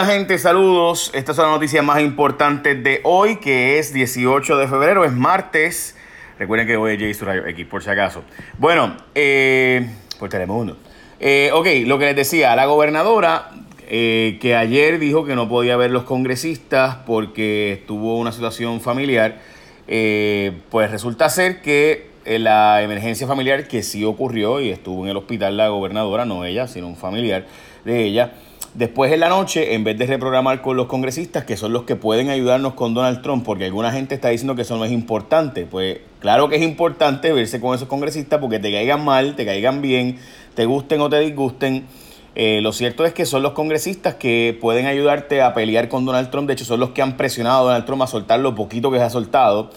Gente, saludos. Estas son las noticias más importantes de hoy, que es 18 de febrero, es martes. Recuerden que hoy es Jay Rayo X, por si acaso. Bueno, eh, por Telemundo. Eh, ok, lo que les decía, la gobernadora eh, que ayer dijo que no podía ver los congresistas porque tuvo una situación familiar, eh, pues resulta ser que la emergencia familiar que sí ocurrió y estuvo en el hospital la gobernadora, no ella, sino un familiar de ella, Después en la noche, en vez de reprogramar con los congresistas, que son los que pueden ayudarnos con Donald Trump, porque alguna gente está diciendo que eso no es importante, pues claro que es importante verse con esos congresistas porque te caigan mal, te caigan bien, te gusten o te disgusten. Eh, lo cierto es que son los congresistas que pueden ayudarte a pelear con Donald Trump. De hecho, son los que han presionado a Donald Trump a soltar lo poquito que se ha soltado.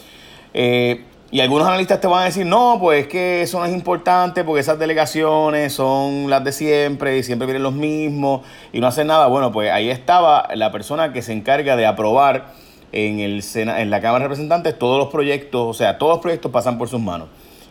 Eh, y algunos analistas te van a decir, no, pues es que eso no es importante porque esas delegaciones son las de siempre y siempre vienen los mismos y no hacen nada. Bueno, pues ahí estaba la persona que se encarga de aprobar en, el en la Cámara de Representantes todos los proyectos, o sea, todos los proyectos pasan por sus manos.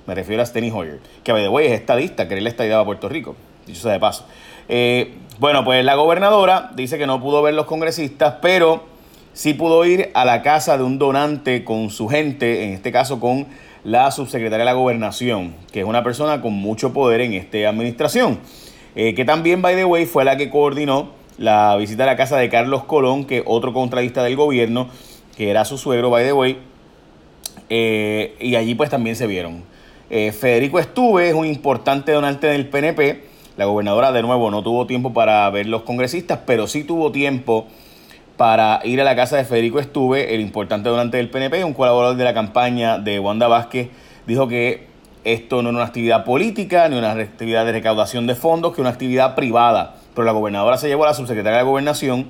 Me refiero a Steny Hoyer, que by the way es estadista, que él estadidad a Puerto Rico, dicho sea de paso. Eh, bueno, pues la gobernadora dice que no pudo ver los congresistas, pero sí pudo ir a la casa de un donante con su gente, en este caso con la subsecretaria de la gobernación, que es una persona con mucho poder en esta administración, eh, que también, by the way, fue la que coordinó la visita a la casa de Carlos Colón, que otro contradista del gobierno, que era su suegro, by the way, eh, y allí pues también se vieron. Eh, Federico Estuve es un importante donante del PNP, la gobernadora de nuevo no tuvo tiempo para ver los congresistas, pero sí tuvo tiempo para ir a la casa de Federico Estuve, el importante donante del PNP, un colaborador de la campaña de Wanda Vázquez, dijo que esto no era una actividad política ni una actividad de recaudación de fondos, que una actividad privada. Pero la gobernadora se llevó a la subsecretaria de Gobernación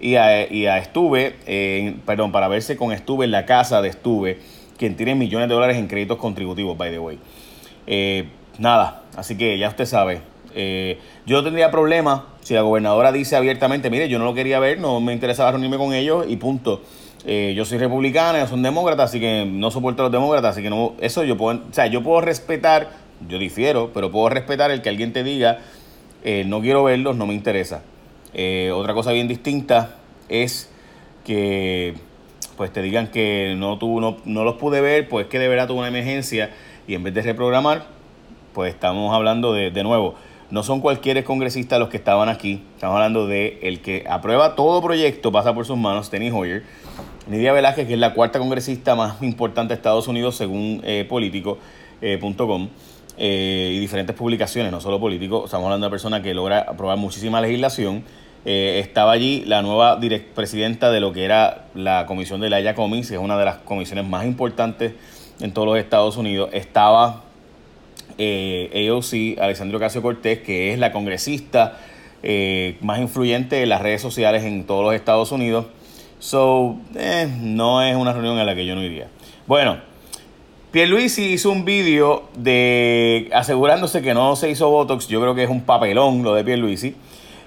y a, Estuve, perdón, para verse con Estuve en la casa de Estuve, quien tiene millones de dólares en créditos contributivos, by the way. Eh, nada, así que ya usted sabe, eh, yo no tendría problema si la gobernadora dice abiertamente, mire, yo no lo quería ver, no me interesaba reunirme con ellos y punto. Eh, yo soy republicana, ellos son demócratas, así que no soporto a los demócratas, así que no, eso yo puedo, o sea, yo puedo respetar, yo difiero, pero puedo respetar el que alguien te diga, eh, no quiero verlos, no me interesa. otra cosa bien distinta es que pues te digan que no, tú, no, no los pude ver, pues que de verdad tuvo una emergencia y en vez de reprogramar, pues estamos hablando de, de nuevo, no son cualquier congresista los que estaban aquí. Estamos hablando de el que aprueba todo proyecto, pasa por sus manos, Steny Hoyer. Nidia Velázquez, que es la cuarta congresista más importante de Estados Unidos según eh, político.com. Eh, eh, y diferentes publicaciones, no solo políticos. Estamos hablando de una persona que logra aprobar muchísima legislación. estaba allí la nueva presidenta de lo que era la comisión de la Haya Comics, que es una de las comisiones más importantes en todos los Estados Unidos. Estaba eh, AOC, Alessandro Casio Cortés, que es la congresista eh, más influyente en las redes sociales en todos los Estados Unidos. So, eh, no es una reunión a la que yo no iría. Bueno, Pierluisi hizo un vídeo de asegurándose que no se hizo Botox. Yo creo que es un papelón lo de Pierluisi.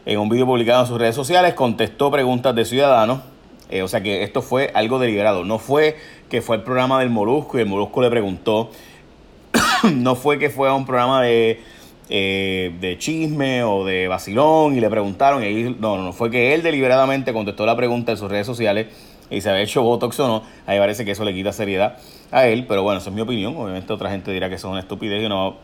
En un vídeo publicado en sus redes sociales contestó preguntas de ciudadanos. o sea que esto fue algo deliberado. No fue que fue el programa del Molusco y el Molusco le preguntó no fue que fue a un programa de, eh, de chisme o de vacilón y le preguntaron. Y no, no, no, fue que él deliberadamente contestó la pregunta en sus redes sociales y se había hecho Botox o no. Ahí parece que eso le quita seriedad a él, pero bueno, esa es mi opinión. Obviamente otra gente dirá que eso es una estupidez. Y no.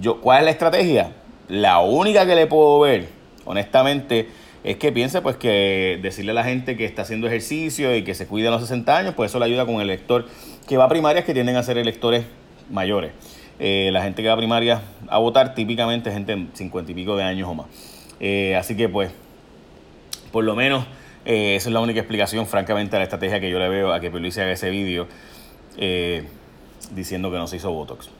Yo, ¿Cuál es la estrategia? La única que le puedo ver, honestamente, es que piense pues que decirle a la gente que está haciendo ejercicio y que se cuide a los 60 años, pues eso le ayuda con el elector que va a primarias que tienden a ser electores mayores. Eh, la gente que va a primaria a votar, típicamente gente de 50 y pico de años o más. Eh, así que pues, por lo menos eh, esa es la única explicación, francamente, a la estrategia que yo le veo a que Luis haga ese vídeo diciendo que no se hizo Botox.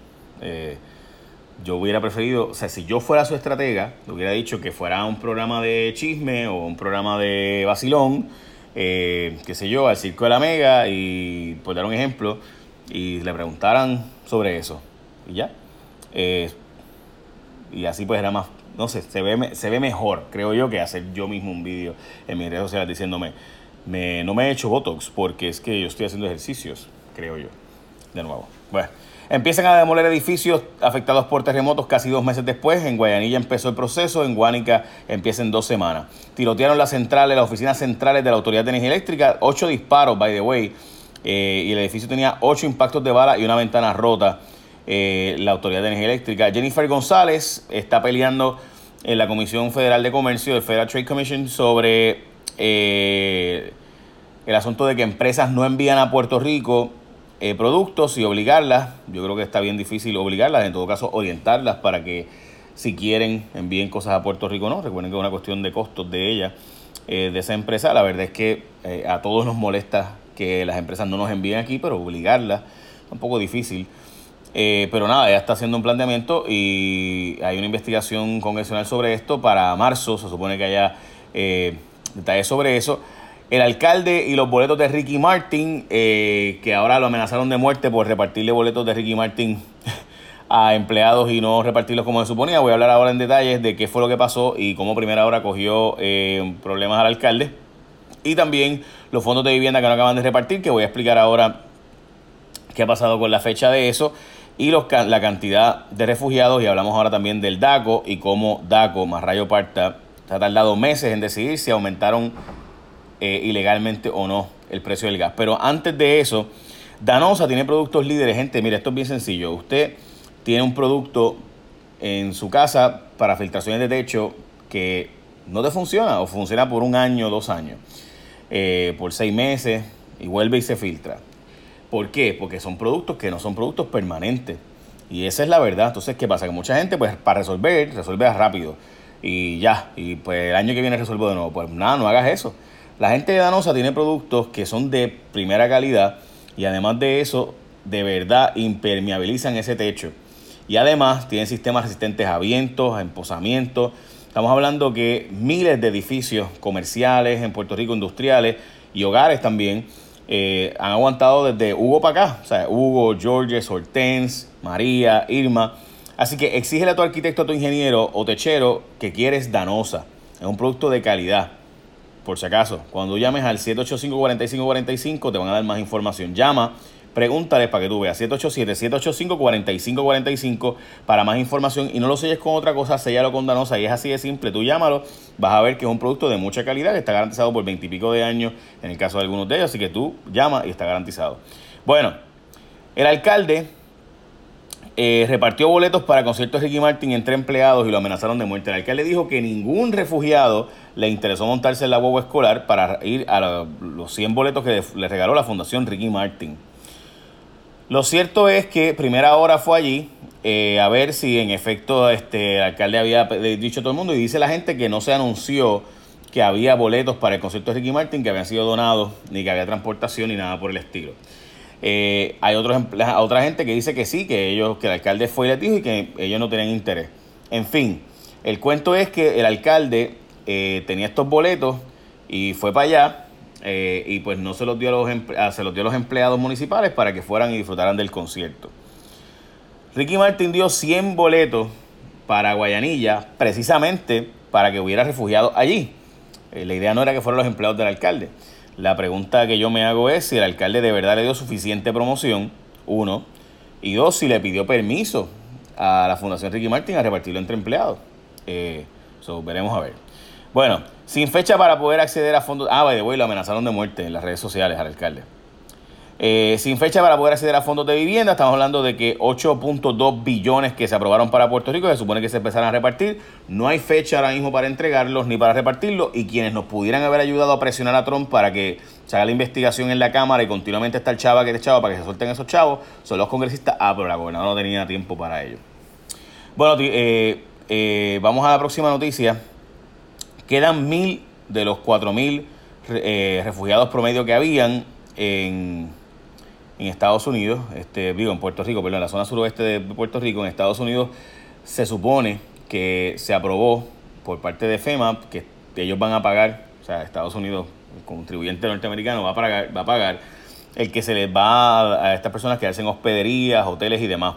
yo hubiera preferido, o sea, si yo fuera su estratega, le hubiera dicho que fuera un programa de chisme o un programa de vacilón, qué sé yo, al Circo de la Mega y por dar un ejemplo, y le preguntaran sobre eso y ya. Eh, y así pues era más, no sé, se ve, se ve mejor, creo yo, que hacer yo mismo un vídeo en mis redes sociales diciéndome, me, no me he hecho Botox porque es que yo estoy haciendo ejercicios, creo yo. De nuevo. Bueno, Empiezan a demoler edificios afectados por terremotos casi dos meses después. En Guayanilla empezó el proceso, en Guánica empieza en dos semanas. Tirotearon las centrales, las oficinas centrales de la Autoridad de Energía Eléctrica, ocho disparos, by the way, eh, y el edificio tenía ocho impactos de bala y una ventana rota. Eh, la Autoridad de Energía Eléctrica. Jennifer González está peleando en la Comisión Federal de Comercio, el Federal Trade Commission, sobre eh, el asunto de que empresas no envían a Puerto Rico eh, productos y obligarlas. Yo creo que está bien difícil obligarlas, en todo caso orientarlas para que si quieren envíen cosas a Puerto Rico no. Recuerden que es una cuestión de costos de ella, de esa empresa. La verdad es que a todos nos molesta que las empresas no nos envíen aquí, pero obligarlas es un poco difícil. Eh, pero nada, ella está haciendo un planteamiento y hay una investigación congresional sobre esto para marzo. Se supone que haya eh, detalles sobre eso. El alcalde y los boletos de Ricky Martin, eh, que ahora lo amenazaron de muerte por repartirle boletos de Ricky Martin a empleados y no repartirlos como se suponía. Voy a hablar ahora en detalles de qué fue lo que pasó y cómo primera hora cogió problemas al alcalde. Y también los fondos de vivienda que no acaban de repartir, que voy a explicar ahora qué ha pasado con la fecha de eso y la cantidad de refugiados y hablamos ahora también del DACO y cómo DACO más Rayo Parta ha tardado meses en decidir si aumentaron eh, ilegalmente o no el precio del gas. Pero antes de eso, Danosa tiene productos líderes. Gente, mira, esto es bien sencillo. Usted tiene un producto en su casa para filtraciones de techo que no te funciona o funciona por un año, dos años, eh, por seis meses y vuelve y se filtra. ¿Por qué? Porque son productos que no son productos permanentes. Y esa es la verdad. Entonces, ¿qué pasa? Que mucha gente, pues, para resolver, resuelve rápido. Y ya, y pues el año que viene resuelvo de nuevo. Pues nada, no hagas eso. La gente de Danosa tiene productos que son de primera calidad y además de eso, de verdad impermeabilizan ese techo. Y además tienen sistemas resistentes a vientos, a emposamientos. Estamos hablando que miles de edificios comerciales en Puerto Rico, industriales y hogares también, eh, han aguantado desde Hugo para acá. O sea, Hugo, Georges, Hortense, María, Irma. Así que exígele a tu arquitecto, a tu ingeniero o techero que quieres Danosa. Es un producto de calidad. Por si acaso, cuando llames al 785-4545 te van a dar más información. Llama Pregúntales para que tú veas. 787-785-4545 para más información. Y no lo selles con otra cosa, sellalo con Danosa. Y es así de simple. Tú llámalo, vas a ver que es un producto de mucha calidad, que está garantizado por 20 y pico de años en el caso de algunos de ellos. Así que tú llama y está garantizado. Bueno, el alcalde eh, repartió boletos para conciertos de Ricky Martin entre empleados y lo amenazaron de muerte. El alcalde dijo que ningún refugiado le interesó montarse en la boba escolar para ir a los 100 boletos que le regaló la Fundación Ricky Martin. Lo cierto es que primera hora fue allí eh, a ver si en efecto este, el alcalde había dicho a todo el mundo y dice la gente que no se anunció que había boletos para el concierto de Ricky Martin que habían sido donados, ni que había transportación ni nada por el estilo. Eh, hay otros, otra gente que dice que sí, que ellos, que el alcalde fue y les dijo y que ellos no tenían interés. En fin, el cuento es que el alcalde eh, tenía estos boletos y fue para allá eh, y pues no se los, dio a los, ah, se los dio a los empleados municipales para que fueran y disfrutaran del concierto. Ricky Martin dio 100 boletos para Guayanilla precisamente para que hubiera refugiados allí. Eh, la idea no era que fueran los empleados del alcalde. La pregunta que yo me hago es si el alcalde de verdad le dio suficiente promoción, uno, y dos, si le pidió permiso a la Fundación Ricky Martin a repartirlo entre empleados. Eh, veremos a ver. Bueno, sin fecha para poder acceder a fondos. Ah, by the lo amenazaron de muerte en las redes sociales al alcalde. Eh, sin fecha para poder acceder a fondos de vivienda, estamos hablando de que 8.2 billones que se aprobaron para Puerto Rico se supone que se empezaron a repartir. No hay fecha ahora mismo para entregarlos ni para repartirlos. Y quienes nos pudieran haber ayudado a presionar a Trump para que se haga la investigación en la Cámara y continuamente está el chava que te chava para que se suelten esos chavos son los congresistas. Ah, pero la gobernadora no tenía tiempo para ello. Bueno, eh, eh, vamos a la próxima noticia. Quedan mil de los cuatro mil eh, refugiados promedio que habían en, Estados Unidos, este, digo, en Puerto Rico, perdón, en la zona suroeste de Puerto Rico, en Estados Unidos, se supone que se aprobó por parte de FEMA que ellos van a pagar, o sea, Estados Unidos, el contribuyente norteamericano va a pagar, va a pagar el que se les va a, estas personas que hacen hospederías, hoteles y demás,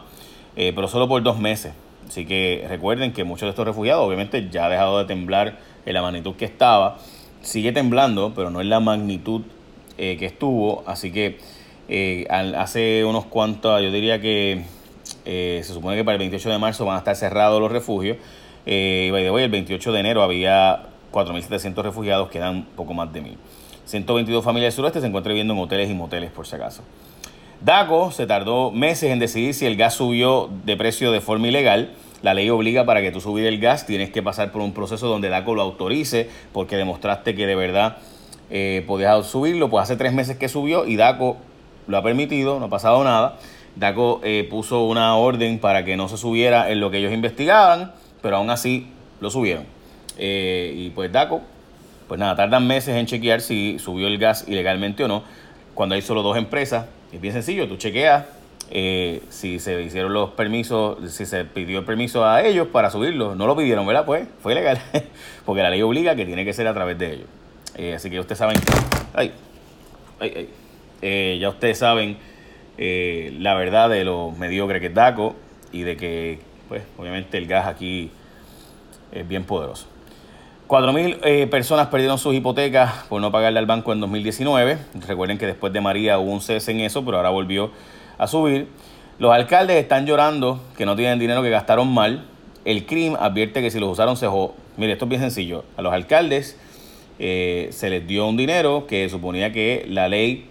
eh, pero solo por dos meses. Así que recuerden que muchos de estos refugiados obviamente ya ha dejado de temblar en la magnitud que estaba. Sigue temblando, pero no en la magnitud eh, que estuvo. Así que eh, hace unos cuantos, yo diría que se supone que para el 28 de marzo van a estar cerrados los refugios. Eh, by the way, el 28 de enero había 4.700 refugiados, quedan poco más de 1.000. 122 familias del sureste se encuentran viviendo en hoteles y moteles, por si acaso. DACO se tardó meses en decidir si el gas subió de precio de forma ilegal. La ley obliga para que tú subir el gas, tienes que pasar por un proceso donde DACO lo autorice porque demostraste que de verdad eh, podías subirlo. Pues hace tres meses que subió y DACO lo ha permitido, no ha pasado nada. DACO eh, puso una orden para que no se subiera en lo que ellos investigaban, pero aún así lo subieron. Eh, y pues DACO, pues nada, tardan meses en chequear si subió el gas ilegalmente o no. Cuando hay solo dos empresas, es bien sencillo, tú chequeas eh, si se hicieron los permisos, si se pidió el permiso a ellos para subirlo. No lo pidieron, ¿verdad? Pues fue ilegal, porque la ley obliga que tiene que ser a través de ellos. Eh, así que ustedes saben, ay, ay, ay. ya ustedes saben la verdad de lo mediocre que es DACO y de que, pues, obviamente el gas aquí es bien poderoso. 4.000 eh, personas perdieron sus hipotecas por no pagarle al banco en 2019. Recuerden que después de María hubo un cese en eso, pero ahora volvió a subir. Los alcaldes están llorando que no tienen dinero que gastaron mal. El CRIM advierte que si los usaron se jodó. Mire, esto es bien sencillo. A los alcaldes eh, se les dio un dinero que suponía que la ley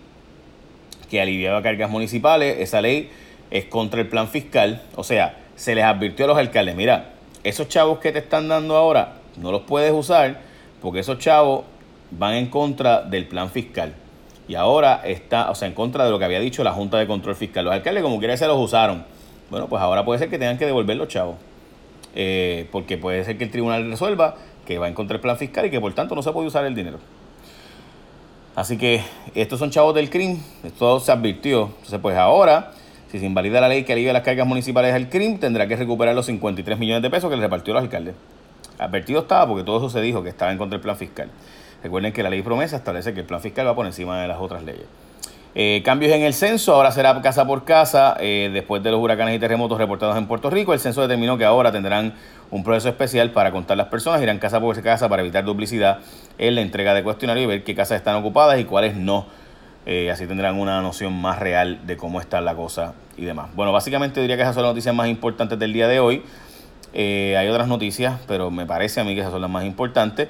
que aliviaba cargas municipales, esa ley es contra el plan fiscal. O sea, se les advirtió a los alcaldes, mira, esos chavos que te están dando ahora no los puedes usar porque esos chavos van en contra del plan fiscal. Y ahora está, o sea, en contra de lo que había dicho la Junta de Control Fiscal. Los alcaldes, como quiera, se los usaron. Bueno, pues ahora puede ser que tengan que devolver los chavos. Eh, porque puede ser que el tribunal resuelva que va en contra del plan fiscal y que por tanto no se puede usar el dinero. Así que estos son chavos del CRIM, esto se advirtió. Entonces, pues ahora si se invalida la ley que alivia las cargas municipales del CRIM, tendrá que recuperar los 53 millones de pesos que le repartió el alcalde. Advertido estaba porque todo eso se dijo que estaba en contra del plan fiscal. Recuerden que la ley promesa establece que el plan fiscal va por encima de las otras leyes. Eh, cambios en el censo, ahora será casa por casa. Eh, después de los huracanes y terremotos reportados en Puerto Rico, el censo determinó que ahora tendrán un proceso especial para contar las personas, irán casa por casa para evitar duplicidad en la entrega de cuestionario y ver qué casas están ocupadas y cuáles no. Eh, así tendrán una noción más real de cómo está la cosa y demás. Bueno, básicamente diría que esas son las noticias más importantes del día de hoy. Hay otras noticias, pero me parece a mí que esas son las más importantes.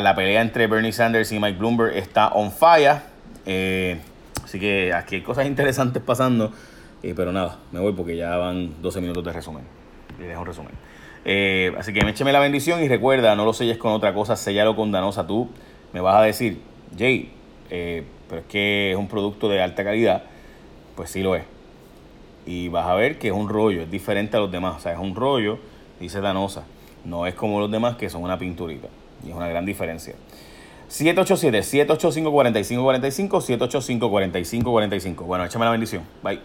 La pelea entre Bernie Sanders y Mike Bloomberg está on fire. así que aquí hay cosas interesantes pasando. pero nada, me voy porque ya van 12 minutos de resumen. Les dejo un resumen. así que écheme la bendición y recuerda, no lo selles con otra cosa, sellalo con Danosa. Tú me vas a decir, Jay, eh, pero es que es un producto de alta calidad, pues sí lo es. Y vas a ver que es un rollo, es diferente a los demás. O sea, es un rollo, dice Danosa. No es como los demás que son una pinturita. Y es una gran diferencia. 787-785-4545, 785-4545. Bueno, échame la bendición. Bye.